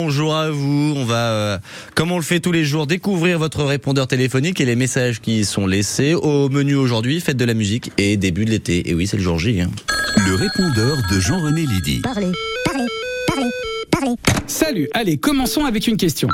Bonjour à vous. On va, euh, comme on le fait tous les jours, découvrir votre répondeur téléphonique et les messages qui y sont laissés. Au menu aujourd'hui, fête de la musique et début de l'été. Et oui, c'est le jour J. hein. Le répondeur de Jean-René Lydie. Parlez, parlez, parlez, parlez. Salut, allez, commençons avec une question.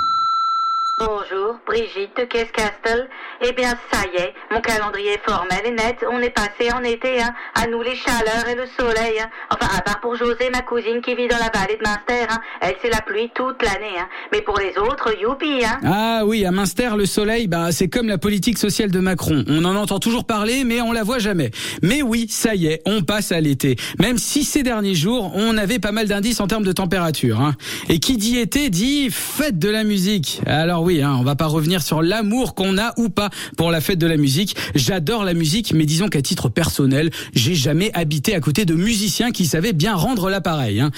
Bonjour, Brigitte de Castle. Eh bien, ça y est, mon calendrier formel est net. On est passé en été, hein. À nous les chaleurs et le soleil, hein. Enfin, à part pour José, ma cousine qui vit dans la vallée de Munster, hein. Elle, c'est la pluie toute l'année, hein. Mais pour les autres, youpi, hein. Ah oui, à Münster, le soleil, bah, c'est comme la politique sociale de Macron. On en entend toujours parler, mais on la voit jamais. Mais oui, ça y est, on passe à l'été. Même si ces derniers jours, on avait pas mal d'indices en termes de température. Hein. Et qui dit été dit fête de la musique. Alors oui, hein, on va pas revenir sur l'amour qu'on a ou pas pour la fête de la musique. J'adore la musique, mais disons qu'à titre personnel, j'ai jamais habité à côté de musiciens qui savaient bien rendre l'appareil. Hein.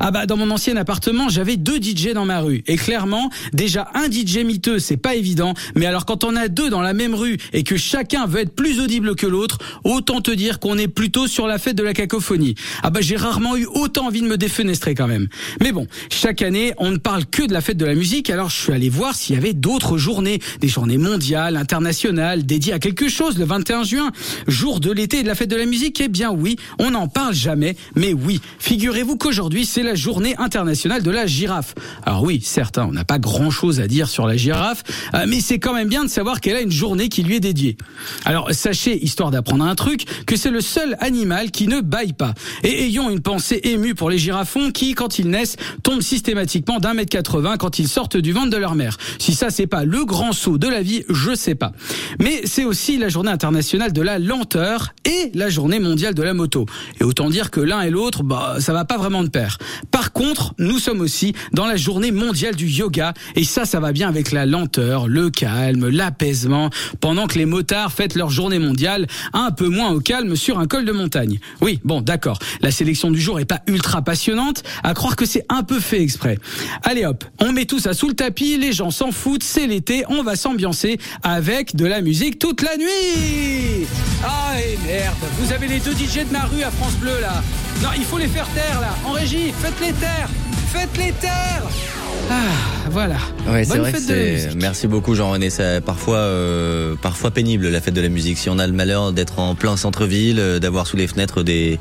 Ah bah dans mon ancien appartement, j'avais deux DJ dans ma rue. Et clairement, déjà un DJ miteux, c'est pas évident. Mais alors quand on a deux dans la même rue et que chacun veut être plus audible que l'autre, autant te dire qu'on est plutôt sur la fête de la cacophonie. Ah bah j'ai rarement eu autant envie de me défenestrer quand même. Mais bon, chaque année, on ne parle que de la fête de la musique. Alors je suis allé voir s'il y avait d'autres journées, des journées mondiales, internationales, dédiées à quelque chose le 21 juin, jour de l'été et de la fête de la musique. Eh bien oui, on n'en parle jamais. Mais oui, figurez-vous qu'aujourd'hui c'est la journée internationale de la girafe. Alors oui, certes, hein, on n'a pas grand-chose à dire sur la girafe, euh, mais c'est quand même bien de savoir qu'elle a une journée qui lui est dédiée. Alors sachez, histoire d'apprendre un truc, que c'est le seul animal qui ne baille pas. Et ayons une pensée émue pour les girafons qui, quand ils naissent, tombent systématiquement d'un mètre 80 quand ils sortent du ventre de leur mère. Si ça c'est pas le grand saut de la vie, je sais pas. Mais c'est aussi la journée internationale de la lenteur et la journée mondiale de la moto. Et autant dire que l'un et l'autre, bah, ça va pas vraiment de pair. Par contre, nous sommes aussi dans la journée mondiale du yoga et ça, ça va bien avec la lenteur, le calme, l'apaisement, pendant que les motards fêtent leur journée mondiale un peu moins au calme sur un col de montagne. Oui, bon, d'accord. La sélection du jour est pas ultra passionnante, à croire que c'est un peu fait exprès. Allez hop, on met tout ça sous le tapis, les gens s'en foutent, c'est l'été, on va s'ambiancer avec de la musique toute la nuit. Ah et merde, vous avez les deux DJ de ma rue à France Bleu là. Non, il faut les faire taire là. En régie, faites-les taire. Faites-les taire. Ah, voilà. Ouais, c'est Bonne vrai que fête de. Merci beaucoup, Jean-René. C'est parfois, euh, parfois pénible la fête de la musique. Si on a le malheur d'être en plein centre-ville, euh, d'avoir sous les fenêtres des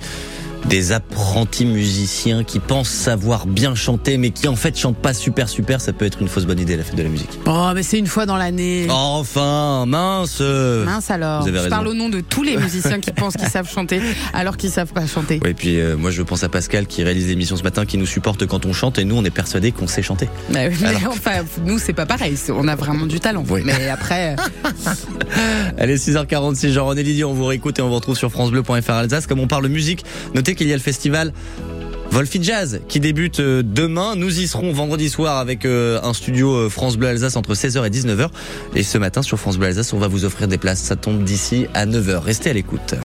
des apprentis musiciens qui pensent savoir bien chanter, mais qui en fait chantent pas super super, ça peut être une fausse bonne idée la fête de la musique. Oh, mais c'est une fois dans l'année. Enfin, mince. euh. Mince alors. Vous avez Je raison. parle au nom de tous les musiciens qui pensent qu'ils savent chanter alors qu'ils savent pas chanter. Ouais, et puis euh, moi je pense à Pascal qui réalise l'émission ce matin, qui nous supporte quand on chante, et nous on est persuadés qu'on sait chanter. Mais, mais enfin, nous c'est pas pareil. On a vraiment du talent. Oui. Mais après, Allez, 6h46, Jean-René Lydie, on vous réécoute et on vous retrouve sur FranceBleu.fr Alsace. Comme on parle musique, notez qu'il y a le festival Volfi Jazz qui débute euh, demain. Nous y serons vendredi soir avec euh, un studio euh, France Bleu Alsace entre 16h et 19h. Et ce matin sur France Bleu Alsace, on va vous offrir des places. Ça tombe d'ici à 9h. Restez à l'écoute.